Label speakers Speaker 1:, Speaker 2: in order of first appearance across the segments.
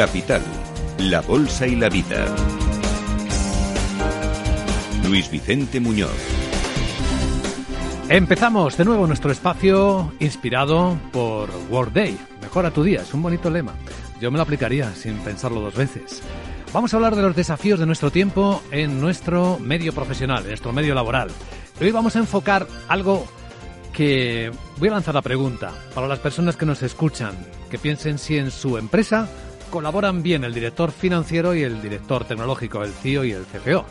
Speaker 1: Capital, la Bolsa y la Vida. Luis Vicente Muñoz.
Speaker 2: Empezamos de nuevo nuestro espacio inspirado por World Day. Mejora tu día, es un bonito lema. Yo me lo aplicaría sin pensarlo dos veces. Vamos a hablar de los desafíos de nuestro tiempo en nuestro medio profesional, en nuestro medio laboral. Hoy vamos a enfocar algo que voy a lanzar la pregunta para las personas que nos escuchan, que piensen si en su empresa colaboran bien el director financiero y el director tecnológico, el CIO y el CFO.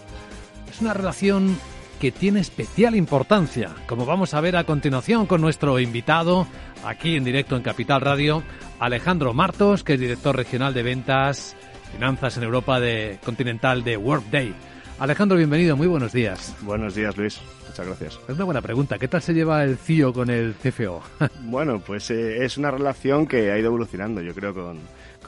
Speaker 2: Es una relación que tiene especial importancia, como vamos a ver a continuación con nuestro invitado aquí en directo en Capital Radio, Alejandro Martos, que es director regional de ventas, finanzas en Europa de Continental de Workday. Alejandro, bienvenido, muy buenos días.
Speaker 3: Buenos días, Luis. Muchas gracias.
Speaker 2: Es una buena pregunta. ¿Qué tal se lleva el CIO con el CFO?
Speaker 3: bueno, pues eh, es una relación que ha ido evolucionando, yo creo, con,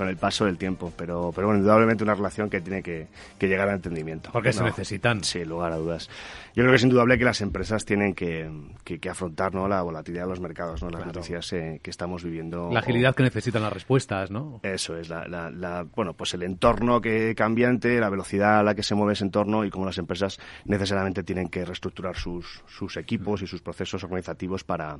Speaker 3: con el paso del tiempo, pero, pero bueno, indudablemente una relación que tiene que, llegar al entendimiento.
Speaker 2: Porque se necesitan.
Speaker 3: Sí, lugar a dudas. Yo creo que es indudable que las empresas tienen que, que, afrontar ¿no? la volatilidad de los mercados, ¿no? las noticias eh, que estamos viviendo.
Speaker 2: La agilidad que necesitan las respuestas, ¿no?
Speaker 3: Eso es, la, la, bueno, pues el entorno que cambiante, la velocidad a la que se mueve ese entorno y cómo las empresas necesariamente tienen que reestructurar sus, sus equipos y sus procesos organizativos para,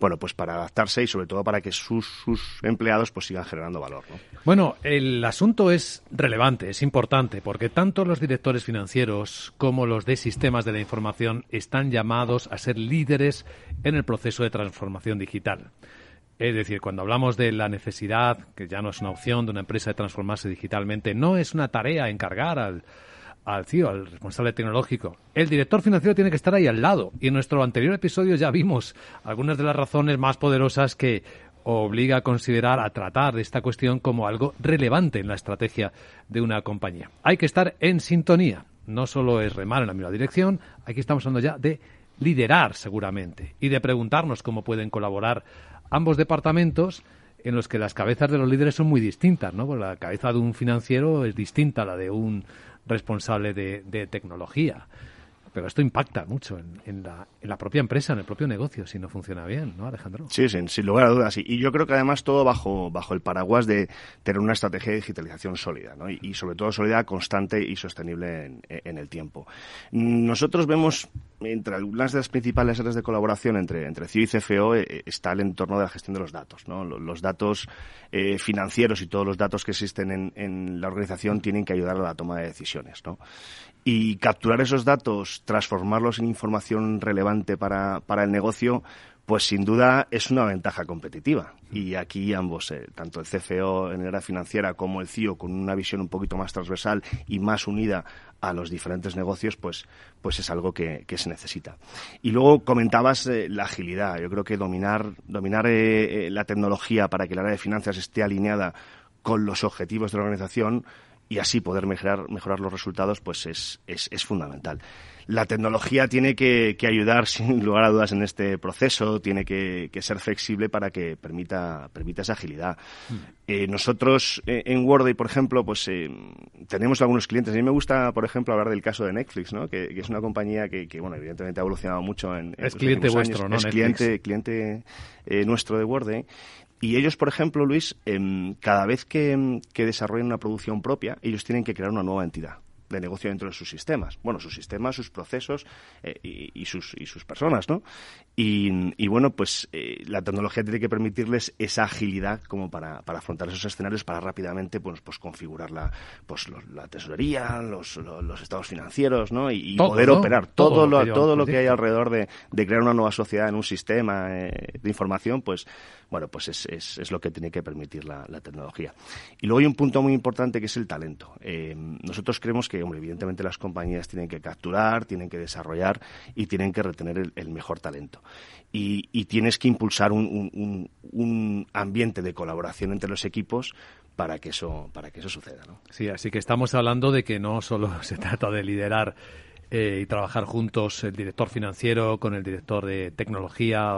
Speaker 3: bueno, pues para adaptarse y sobre todo para que sus, sus empleados pues sigan generando valor, ¿no?
Speaker 2: Bueno, el asunto es relevante, es importante, porque tanto los directores financieros como los de sistemas de la información están llamados a ser líderes en el proceso de transformación digital. Es decir, cuando hablamos de la necesidad, que ya no es una opción de una empresa de transformarse digitalmente, no es una tarea encargar al, al CIO, al responsable tecnológico. El director financiero tiene que estar ahí al lado. Y en nuestro anterior episodio ya vimos algunas de las razones más poderosas que obliga a considerar, a tratar esta cuestión como algo relevante en la estrategia de una compañía. Hay que estar en sintonía. No solo es remar en la misma dirección, aquí estamos hablando ya de liderar seguramente y de preguntarnos cómo pueden colaborar ambos departamentos en los que las cabezas de los líderes son muy distintas, ¿no? la cabeza de un financiero es distinta a la de un responsable de tecnología. Pero esto impacta mucho en, la, propia empresa, en el propio negocio, si no funciona bien, ¿no, Alejandro?
Speaker 3: Sí, sin, lugar a dudas. Y, yo creo que además todo bajo, bajo el paraguas de tener una estrategia de digitalización sólida, ¿no? y, sobre todo sólida, constante y sostenible en, el tiempo. Nosotros vemos entre algunas de las principales áreas de colaboración entre, entre CIO y CFO eh, está el entorno de la gestión de los datos. ¿no? Los, datos eh, financieros y todos los datos que existen en, la organización tienen que ayudar a la toma de decisiones. ¿no? y capturar esos datos, transformarlos en información relevante para, para el negocio, pues sin duda es una ventaja competitiva. Y aquí ambos, eh, tanto el CFO en el área financiera como el CIO, con una visión un poquito más transversal y más unida a los diferentes negocios, pues, pues es algo que, se necesita. Y luego comentabas eh, la agilidad. Yo creo que dominar, dominar eh, la tecnología para que el área de finanzas esté alineada con los objetivos de la organización y así poder mejorar, mejorar los resultados, pues es, es, es fundamental. La tecnología tiene que, que, ayudar, sin lugar a dudas, en este proceso, tiene que, que ser flexible para que permita, permita esa agilidad. Mm. Eh, nosotros eh, en Worday, por ejemplo, pues eh, tenemos algunos clientes. A mí me gusta, por ejemplo, hablar del caso de Netflix, ¿no? que, que es una compañía que, bueno, evidentemente ha evolucionado mucho en,
Speaker 2: es cliente vuestro, ¿no?
Speaker 3: Es cliente, cliente eh, nuestro de Worday y ellos, por ejemplo, Luis, em, cada vez que, que desarrollan una producción propia, ellos tienen que crear una nueva entidad de negocio dentro de sus sistemas. Bueno, sus sistemas, sus procesos eh, y, sus, y sus personas, ¿no? Y, bueno, pues eh, la tecnología tiene que permitirles esa agilidad como para, para afrontar esos escenarios, para rápidamente pues, pues configurar la, pues, la tesorería, los, los, estados financieros, ¿no? Y, poder operar todo, lo, todo lo que hay alrededor de, de, crear una nueva sociedad en un sistema eh, de información, pues bueno, pues es, es, es, lo que tiene que permitir la, la, tecnología. Y luego hay un punto muy importante que es el talento. nosotros creemos que evidentemente las compañías tienen que capturar, tienen que desarrollar y tienen que retener el, mejor talento. Y, tienes que impulsar un, ambiente de colaboración entre los equipos para que eso, para que eso suceda. ¿no?
Speaker 2: Sí, así que estamos hablando de que no solo se trata de liderar eh, y trabajar juntos el director financiero con el director de tecnología,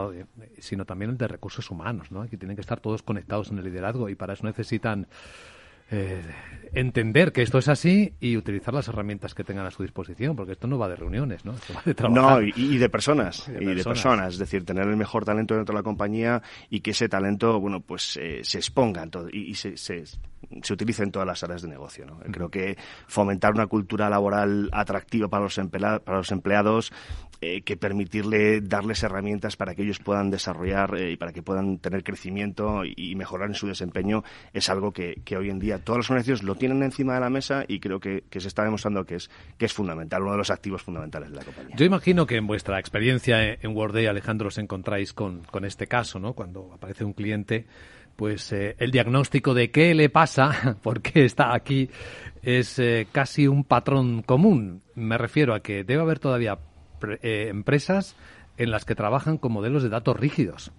Speaker 2: sino también el de recursos humanos, ¿no? Que tienen que estar todos conectados en el liderazgo y para eso necesitan eh, entender que esto es así y utilizar las herramientas que tengan a su disposición, porque esto no va de reuniones, ¿no? Esto va de trabajar.
Speaker 3: No, y, de personas, y de, personas. es decir, tener el mejor talento dentro de la compañía y que ese talento, bueno, pues eh, se exponga todo, y, se, se, se, utilice en todas las áreas de negocio, ¿no? Creo que fomentar una cultura laboral atractiva para los, para los empleados, eh, que permitirle darles herramientas para que ellos puedan desarrollar eh, y para que puedan tener crecimiento y, mejorar en su desempeño, es algo que, que hoy en día todos los organizaciones lo tienen encima de la mesa y creo que, se está demostrando que es, que es fundamental, uno de los activos fundamentales de la compañía.
Speaker 2: Yo imagino que en vuestra experiencia en Worday, Alejandro, os encontráis con, con este caso, ¿no? Cuando aparece un cliente, pues eh, el diagnóstico de qué le pasa, por qué está aquí, es eh, casi un patrón común. Me refiero a que debe haber todavía eh, empresas en las que trabajan con modelos de datos rígidos.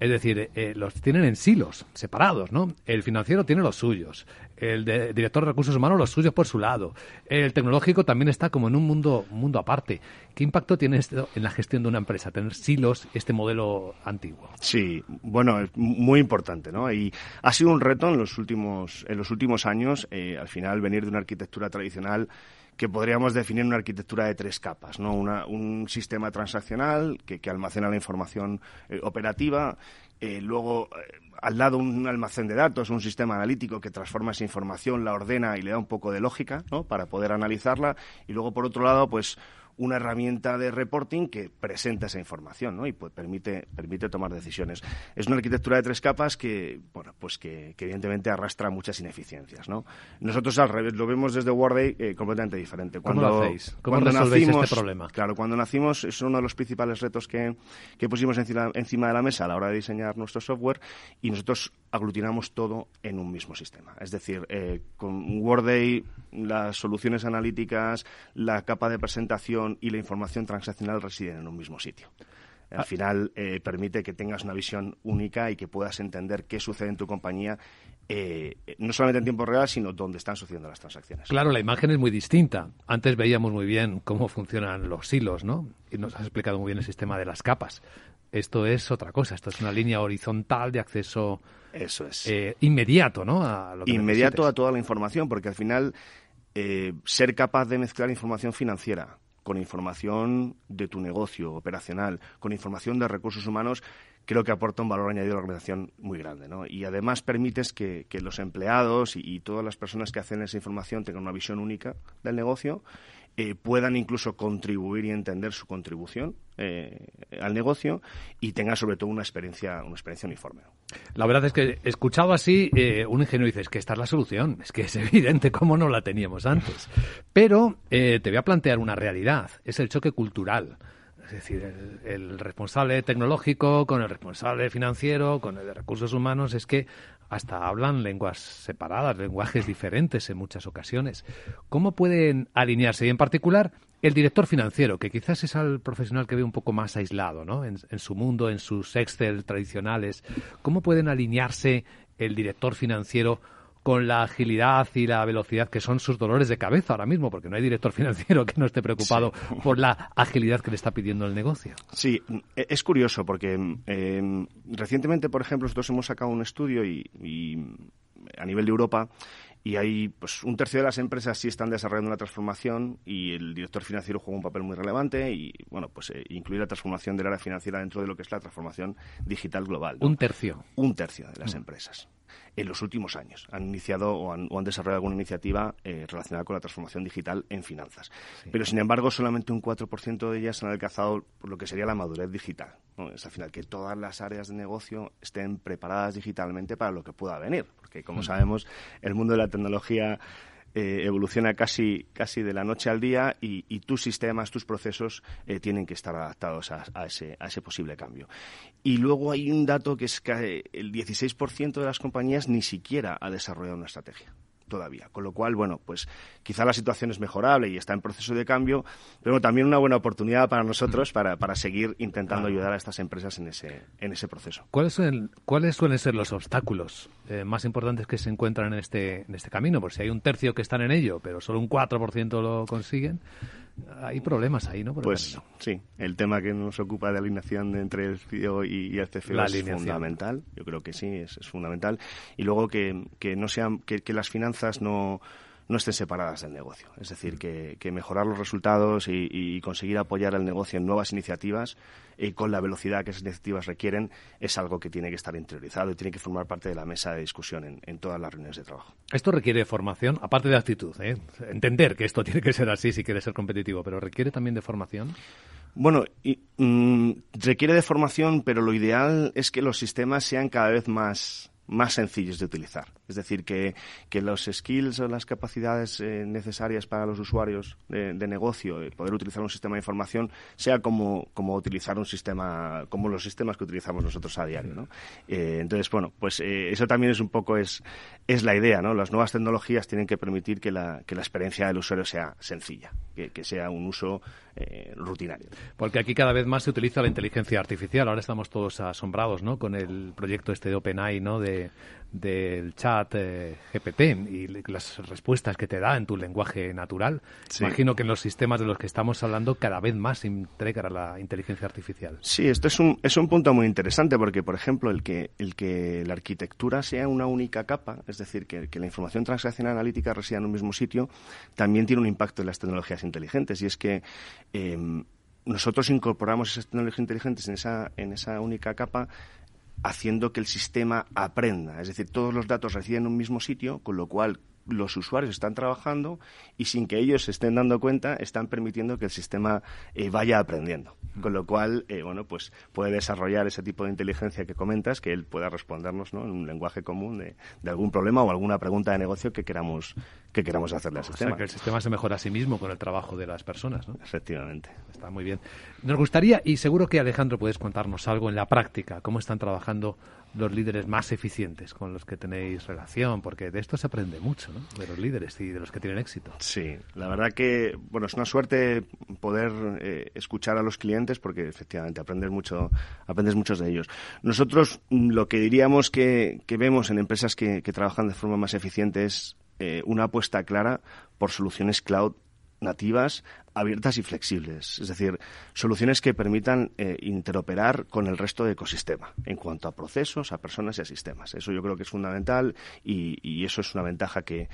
Speaker 2: Es decir, los tienen en silos, separados, ¿no? El financiero tiene los suyos, el director de recursos humanos los suyos por su lado, el tecnológico también está como en un mundo, mundo aparte. ¿Qué impacto tiene esto en la gestión de una empresa, tener silos, este modelo antiguo?
Speaker 3: Sí, bueno, es muy importante, ¿no? Y ha sido un reto en los últimos, en los últimos años, eh, al final venir de una arquitectura tradicional que podríamos definir una arquitectura de tres capas, ¿no? un sistema transaccional que, almacena la información eh, operativa, eh, luego eh, al lado un almacén de datos, un sistema analítico que transforma esa información, la ordena y le da un poco de lógica, ¿no? Para poder analizarla y luego por otro lado, pues una herramienta de reporting que presenta esa información ¿no? y pues, permite, permite tomar decisiones. Es una arquitectura de tres capas que, bueno, pues que, evidentemente arrastra muchas ineficiencias. ¿no? Nosotros al revés lo vemos desde Worday eh, completamente diferente.
Speaker 2: Cuando, ¿Cómo lo hacéis? ¿Cómo resolvéis este problema?
Speaker 3: Claro, cuando nacimos es uno de los principales retos que, que pusimos encima, encima de la mesa a la hora de diseñar nuestro software y nosotros aglutinamos todo en un mismo sistema. Es decir, eh, con Worday las soluciones analíticas, la capa de presentación y la información transaccional residen en un mismo sitio. Al ah. final eh, permite que tengas una visión única y que puedas entender qué sucede en tu compañía, eh, no solamente en tiempo real, sino dónde están sucediendo las transacciones.
Speaker 2: Claro, la imagen es muy distinta. Antes veíamos muy bien cómo funcionan los hilos, ¿no? Y nos has explicado muy bien el sistema de las capas. Esto es otra cosa, esto es una línea horizontal de acceso
Speaker 3: Eso es.
Speaker 2: Eh, inmediato, ¿no?
Speaker 3: inmediato a toda la información, porque al final ser capaz de mezclar información financiera con información de tu negocio operacional, con información de recursos humanos, creo que aporta un valor añadido a la organización muy grande. ¿no? Y además permites que, los empleados y, todas las personas que hacen esa información tengan una visión única del negocio eh, puedan incluso contribuir y entender su contribución eh, al negocio y tengan sobre todo una experiencia, una experiencia uniforme.
Speaker 2: La verdad es que escuchado así, eh, un ingeniero dice, es que esta es la solución, es que es evidente cómo no la teníamos antes. Pero te voy a plantear una realidad, es el choque cultural. Es decir, el, responsable tecnológico con el responsable financiero, con el de recursos humanos, es que hasta hablan lenguas separadas, lenguajes diferentes en muchas ocasiones. ¿Cómo pueden alinearse? Y en particular, el director financiero, que quizás es el profesional que ve un poco más aislado ¿no? en, en su mundo, en sus Excel tradicionales. ¿Cómo pueden alinearse el director financiero con la agilidad y la velocidad que son sus dolores de cabeza ahora mismo, porque no hay director financiero que no esté preocupado por la agilidad que le está pidiendo el negocio.
Speaker 3: Sí, e, es curioso porque em, recientemente, por ejemplo, nosotros hemos sacado un estudio y, a nivel de Europa y hay pues un tercio de las empresas sí están desarrollando una transformación y el director financiero juega un papel muy relevante y bueno pues eh, incluir la transformación del área financiera dentro de lo que es la transformación digital global.
Speaker 2: Un tercio.
Speaker 3: Un tercio de las mm. empresas en los últimos años. Han iniciado o han, desarrollado alguna iniciativa eh, relacionada con la transformación digital en finanzas. Pero, sin embargo, solamente un 4% de ellas han alcanzado lo que sería la madurez digital. Es al final que todas las áreas de negocio estén preparadas digitalmente para lo que pueda venir. Porque, como mm. sabemos, el mundo de la tecnología eh, evoluciona casi, casi de la noche al día y, tus sistemas, tus procesos eh, tienen que estar adaptados a, ese, a ese posible cambio. Y luego hay un dato que es que el 16% de las compañías ni siquiera ha desarrollado una estrategia todavía. Con lo cual, bueno, pues quizá la situación es mejorable y está en proceso de cambio, pero también una buena oportunidad para nosotros para, para seguir intentando ayudar a estas empresas en ese, en ese proceso.
Speaker 2: ¿Cuáles, suelen, ¿Cuáles suelen ser los obstáculos eh, más importantes que se encuentran en este, en este camino? Por si hay un tercio que están en ello, pero solo un 4% lo consiguen, hay problemas ahí, ¿no?
Speaker 3: pues sí, el tema que nos ocupa de alineación entre el CIO y, el CFO es fundamental. Yo creo que sí, es, fundamental. Y luego que, que no sean, que, las finanzas no no estén separadas del negocio. Es decir, que, mejorar los resultados y, conseguir apoyar el negocio en nuevas iniciativas y con la velocidad que esas iniciativas requieren es algo que tiene que estar interiorizado y tiene que formar parte de la mesa de discusión en, todas las reuniones de trabajo.
Speaker 2: Esto requiere formación, aparte de actitud, ¿eh? entender que esto tiene que ser así si quiere ser competitivo, pero requiere también de formación.
Speaker 3: Bueno, mm, requiere de formación, pero lo ideal es que los sistemas sean cada vez más más sencillos de utilizar. Es decir, que, que los skills o las capacidades eh, necesarias para los usuarios de, negocio, de poder utilizar un sistema de información, sea como, como utilizar un sistema, como los sistemas que utilizamos nosotros a diario. ¿no? Eh, entonces, bueno, pues eh, eso también es un poco es, es la idea. ¿no? Las nuevas tecnologías tienen que permitir que la, que la experiencia del usuario sea sencilla, que, que sea un uso rutinario.
Speaker 2: Porque aquí cada vez más se utiliza la inteligencia artificial. Ahora estamos todos asombrados ¿no? con el proyecto este de OpenAI, ¿no? de del chat eh, GPT y las respuestas que te da en tu lenguaje natural. Imagino que en los sistemas de los que estamos hablando cada vez más se integra la inteligencia artificial.
Speaker 3: Sí, esto es un, es un punto muy interesante porque, por ejemplo, el que, el que la arquitectura sea una única capa, es decir, que, la información transaccional analítica resida en un mismo sitio, también tiene un impacto en las tecnologías inteligentes y es que em, nosotros incorporamos esas tecnologías inteligentes en esa, en esa única capa haciendo que el sistema aprenda. Es decir, todos los datos residen en un mismo sitio, con lo cual los usuarios están trabajando y sin que ellos se estén dando cuenta están permitiendo que el sistema eh, vaya aprendiendo con lo cual eh, bueno pues puede desarrollar ese tipo de inteligencia que comentas que él pueda respondernos ¿no? en un lenguaje común de, algún problema o alguna pregunta de negocio que queramos que queramos hacerle al sistema
Speaker 2: o sea, que el sistema se mejora a sí mismo con el trabajo de las personas ¿no?
Speaker 3: efectivamente
Speaker 2: está muy bien nos gustaría y seguro que Alejandro puedes contarnos algo en la práctica cómo están trabajando los líderes más eficientes con los que tenéis relación? Porque de esto se aprende mucho, ¿no? De los líderes y de los que tienen éxito.
Speaker 3: Sí, la verdad que, bueno, es una suerte poder eh, escuchar a los clientes porque efectivamente aprendes mucho, aprendes muchos de ellos. Nosotros mm, lo que diríamos que, vemos en empresas que, trabajan de forma más eficiente es eh, una apuesta clara por soluciones cloud nativas abiertas y flexibles, es decir, soluciones que permitan eh, interoperar con el resto del ecosistema en cuanto a procesos, a personas y a sistemas. Eso yo creo que es fundamental y, eso es una ventaja que,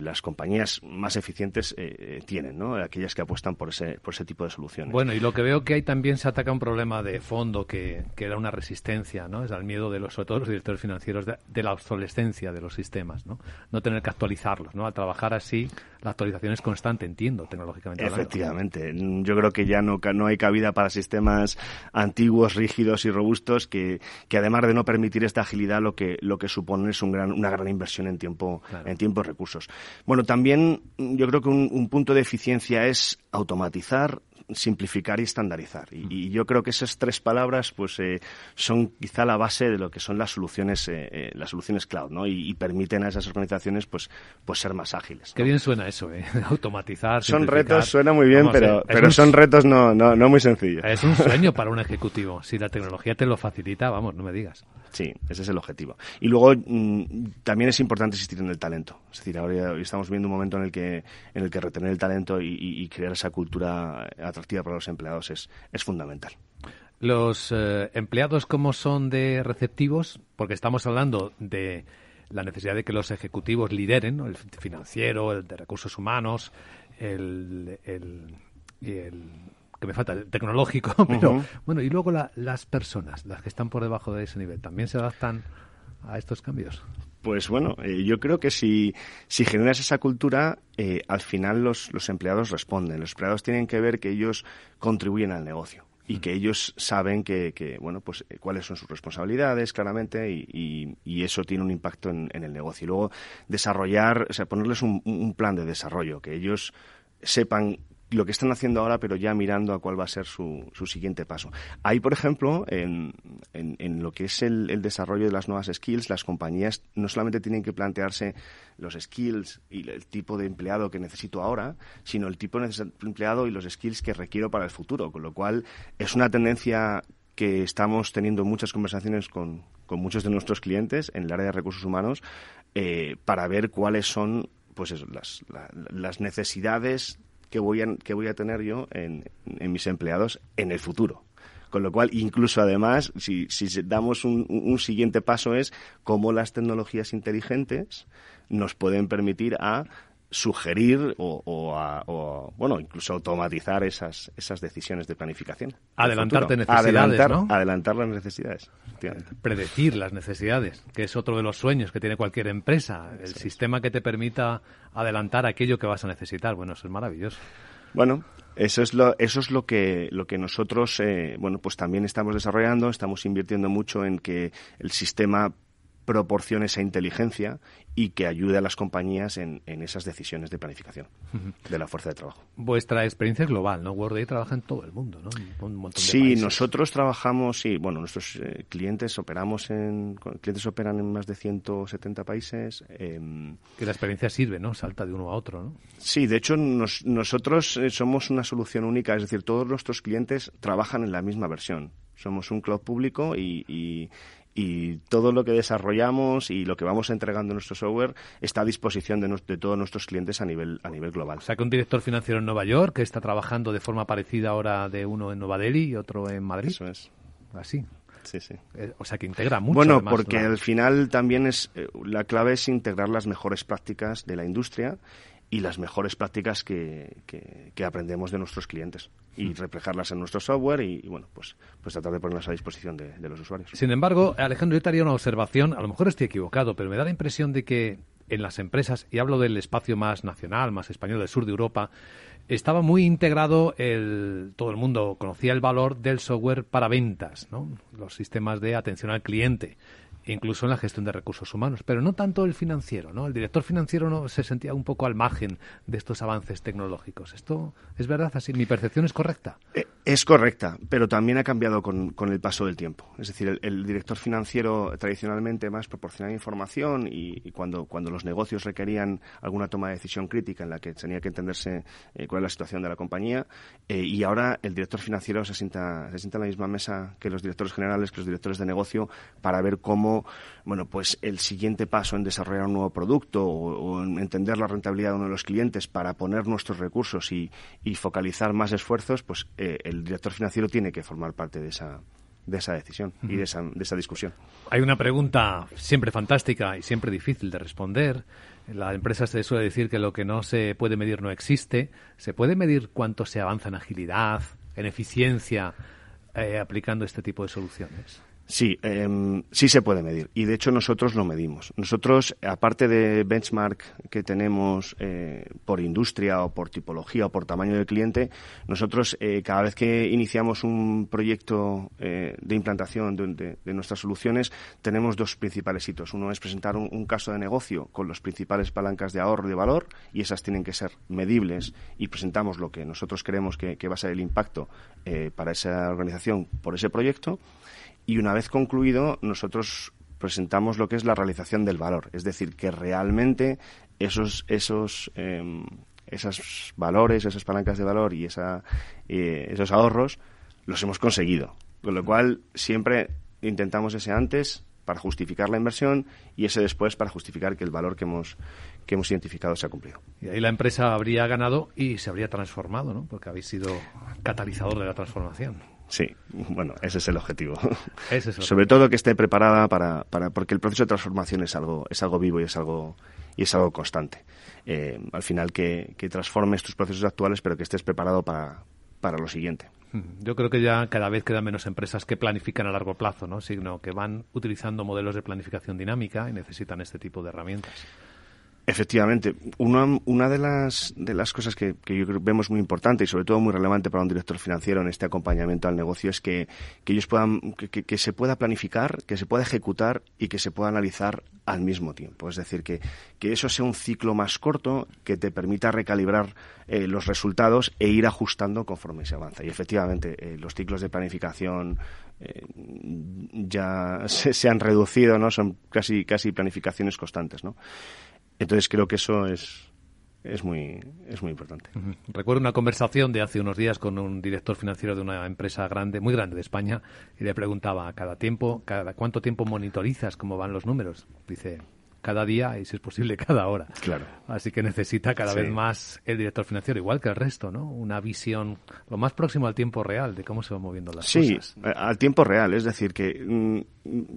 Speaker 3: las compañías más eficientes eh, eh, tienen, ¿no? aquellas que apuestan por ese, por ese tipo de soluciones.
Speaker 2: Bueno, y lo que veo que hay también se ataca un problema de fondo que, que era una resistencia, ¿no? es al miedo de los, los directores financieros de, la obsolescencia de los sistemas, ¿no? no tener que actualizarlos. ¿no? Al trabajar así, la actualización es constante, entiendo, tecnológicamente.
Speaker 3: Efectivamente. Yo creo que ya no, no hay cabida para sistemas antiguos, rígidos y robustos que, que además de no permitir esta agilidad, lo que, lo que supone es un gran, una gran inversión en tiempo, en tiempo y recursos. Bueno, también yo creo que un punto de eficiencia es automatizar, simplificar y estandarizar. Y, yo creo que esas tres palabras pues eh, son quizá la base de lo que son las soluciones eh, eh, las soluciones cloud, ¿no? Y, permiten a esas organizaciones pues pues ser más ágiles.
Speaker 2: Qué bien suena eso, ¿eh? automatizar.
Speaker 3: Son retos, suena muy bien, pero pero son retos no, no no muy sencillos.
Speaker 2: Es un sueño para un ejecutivo. Si la tecnología te lo facilita, vamos, no me digas.
Speaker 3: Sí, ese es el objetivo. Y luego mm, también es importante insistir en el talento. Es decir, ahora estamos viendo un momento en el que en el que retener el talento y, crear esa cultura atractiva para los empleados es, es fundamental.
Speaker 2: Los eh, empleados, ¿cómo son de receptivos? Porque estamos hablando de la necesidad de que los ejecutivos lideren, el financiero, el de recursos humanos, el, el, que me falta, el tecnológico, pero bueno, y luego las personas, las que están por debajo de ese nivel, ¿también se adaptan a estos cambios?
Speaker 3: Pues bueno, eh, yo creo que si, si generas esa cultura, eh, al final los, los empleados responden. Los empleados tienen que ver que ellos contribuyen al negocio y que ellos saben que, que, bueno pues eh, cuáles son sus responsabilidades claramente y, y, eso tiene un impacto en, el negocio y luego desarrollar o sea ponerles un, un, plan de desarrollo que ellos sepan lo que están haciendo ahora, pero ya mirando a cuál va a ser su, su siguiente paso. Ahí, por ejemplo, en, en, lo que es el, el, desarrollo de las nuevas skills, las compañías no solamente tienen que plantearse los skills y el tipo de empleado que necesito ahora, sino el tipo de empleado y los skills que requiero para el futuro, con lo cual es una tendencia que estamos teniendo muchas conversaciones con, con muchos de nuestros clientes en el área de recursos humanos eh, para ver cuáles son pues las, las necesidades que voy a, que voy a tener yo en, mis empleados en el futuro. Con lo cual, incluso además, si, si damos un, un, siguiente paso es cómo las tecnologías inteligentes nos pueden permitir a sugerir o, bueno incluso automatizar esas esas decisiones de planificación.
Speaker 2: Adelantarte necesidades
Speaker 3: adelantar,
Speaker 2: ¿no?
Speaker 3: adelantar las necesidades
Speaker 2: predecir las necesidades que es otro de los sueños que tiene cualquier empresa el sistema que te permita adelantar aquello que vas a necesitar. Bueno eso es maravilloso.
Speaker 3: Bueno eso es lo, eso es lo que, lo que nosotros, eh, bueno, pues también estamos desarrollando. Estamos invirtiendo mucho en que el sistema proporcione esa inteligencia y que ayude a las compañías en, esas decisiones de planificación de la fuerza de trabajo.
Speaker 2: Vuestra experiencia es global, ¿no? WordAid trabaja en todo el mundo, ¿no? Un montón de
Speaker 3: sí, nosotros trabajamos, sí, bueno, nuestros eh, clientes operamos en, clientes operan en más de 170 países.
Speaker 2: Em, que la experiencia sirve, ¿no? Salta de uno a otro, ¿no?
Speaker 3: Sí, de hecho nosotros eh, somos una solución única, es decir, todos nuestros clientes trabajan en la misma versión. Somos un cloud público y, y todo lo que desarrollamos y lo que vamos entregando en nuestro software está a disposición de, todos nuestros clientes a nivel a nivel global.
Speaker 2: O sea que un director financiero en Nueva York que está trabajando de forma parecida ahora de uno en Nueva Delhi y otro en Madrid.
Speaker 3: Eso es.
Speaker 2: Así.
Speaker 3: Sí, sí.
Speaker 2: Eh, o sea que integra mucho.
Speaker 3: Bueno, porque al final también es eh, la clave es integrar las mejores prácticas de la industria y las mejores prácticas que, que, aprendemos de nuestros clientes y mm. reflejarlas en nuestro software y, bueno, pues, pues tratar de ponerlas a disposición de, los usuarios.
Speaker 2: Sin embargo, Alejandro, yo te haría una observación, a lo mejor estoy equivocado, pero me da la impresión de que en las empresas, y hablo del espacio más nacional, más español del sur de Europa, estaba muy integrado el, todo el mundo conocía el valor del software para ventas, ¿no? los sistemas de atención al cliente incluso en la gestión de recursos humanos, pero no tanto el financiero, ¿no? El director financiero no se sentía un poco al margen de estos avances tecnológicos. ¿Esto es verdad así? ¿Mi percepción es correcta?
Speaker 3: Eh, es correcta, pero también ha cambiado con, el paso del tiempo. Es decir, el, director financiero tradicionalmente más proporcionaba información y, cuando, cuando los negocios requerían alguna toma de decisión crítica en la que tenía que entenderse eh, cuál es la situación de la compañía, eh, y ahora el director financiero se sienta, se sienta en la misma mesa que los directores generales, que los directores de negocio, para ver cómo bueno, pues el siguiente paso en desarrollar un nuevo producto o, en entender la rentabilidad de uno de los clientes para poner nuestros recursos y, focalizar más esfuerzos, pues eh, el director financiero tiene que formar parte de esa, de esa decisión y de esa, de esa discusión.
Speaker 2: Hay una pregunta siempre fantástica y siempre difícil de responder. La empresa se suele decir que lo que no se puede medir no existe. ¿Se puede medir cuánto se avanza en agilidad, en eficiencia, eh, aplicando este tipo de soluciones?
Speaker 3: Sí, em, sí se puede medir y de hecho nosotros lo medimos. Nosotros, aparte de benchmark que tenemos eh, por industria o por tipología o por tamaño del cliente, nosotros eh, cada vez que iniciamos un proyecto eh, de implantación de, nuestras soluciones tenemos dos principales hitos. Uno es presentar un, caso de negocio con las principales palancas de ahorro de valor y esas tienen que ser medibles y presentamos lo que nosotros creemos que va a ser el impacto para esa organización por ese proyecto y una vez concluido nosotros presentamos lo que es la realización del valor, es decir, que realmente esos esos em, esos valores, esas palancas de valor y esa, eh, esos ahorros los hemos conseguido. Con lo cual siempre intentamos ese antes para justificar la inversión y ese después para justificar que el valor que hemos que hemos identificado se ha cumplido.
Speaker 2: Y ahí la empresa habría ganado y se habría transformado, ¿no? Porque habéis sido catalizador de la transformación.
Speaker 3: Sí, bueno, ese es el objetivo. Sobre todo que esté preparada para, para, porque el proceso de transformación es algo, es algo vivo y es algo, y es algo constante. Eh, al final que, que transformes tus procesos actuales, pero que estés preparado para, para lo siguiente.
Speaker 2: Yo creo que ya cada vez quedan menos empresas que planifican a largo plazo, ¿no? sino que van utilizando modelos de planificación dinámica y necesitan este tipo de herramientas.
Speaker 3: Efectivamente, una, una de, las, de las cosas que, que vemos muy importante y sobre todo muy relevante para un director financiero en este acompañamiento al negocio es que, que ellos puedan, que, se pueda planificar, que se pueda ejecutar y que se pueda analizar al mismo tiempo. Es decir, que, que eso sea un ciclo más corto que te permita recalibrar eh, los resultados e ir ajustando conforme se avanza. Y efectivamente, eh, los ciclos de planificación eh, ya se, se, han reducido, ¿no? Son casi, casi planificaciones constantes, ¿no? Entonces creo que eso es, es muy, es muy importante.
Speaker 2: Recuerdo una conversación de hace unos días con un director financiero de una empresa grande, muy grande de España, y le preguntaba cada tiempo, cada cuánto tiempo monitorizas cómo van los números. Dice, cada día y, si es posible, cada hora.
Speaker 3: Claro.
Speaker 2: Así que necesita cada vez más el director financiero, igual que el resto, ¿no? Una visión lo más próximo al tiempo real de cómo se van moviendo las
Speaker 3: cosas.
Speaker 2: Sí,
Speaker 3: al tiempo real. Es decir, que. Mm,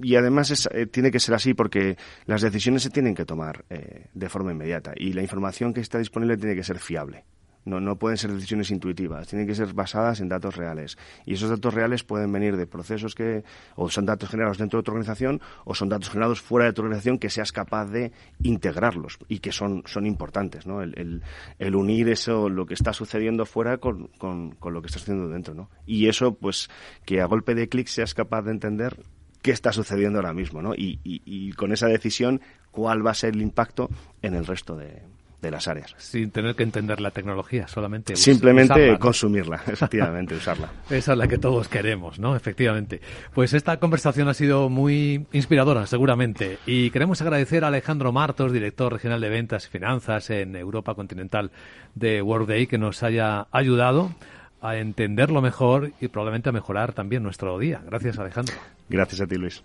Speaker 3: y además eh, tiene que ser así porque las decisiones se tienen que tomar eh, de forma inmediata y la información que está disponible tiene que ser fiable. No, no pueden ser decisiones intuitivas, tienen que ser basadas en datos reales. Y esos datos reales pueden venir de procesos que o son datos generados dentro de tu organización o son datos generados fuera de tu organización que seas capaz de integrarlos y que son, son importantes. ¿no? El, el, unir eso, lo que está sucediendo fuera con, con, lo que está sucediendo dentro. ¿no? Y eso, pues, que a golpe de clic seas capaz de entender qué está sucediendo ahora mismo, ¿no? Y, y, y, con esa decisión, cuál va a ser el impacto en el resto de, de las áreas.
Speaker 2: Sin tener que entender la tecnología, solamente
Speaker 3: Simplemente consumirla, efectivamente, usarla.
Speaker 2: Esa es la que todos queremos, ¿no? Efectivamente. Pues esta conversación ha sido muy inspiradora, seguramente. Y queremos agradecer a Alejandro Martos, director regional de ventas y finanzas en Europa continental de Workday, que nos haya ayudado a entenderlo mejor y probablemente a mejorar también nuestro día. Gracias, Alejandro.
Speaker 3: Gracias a ti, Luis.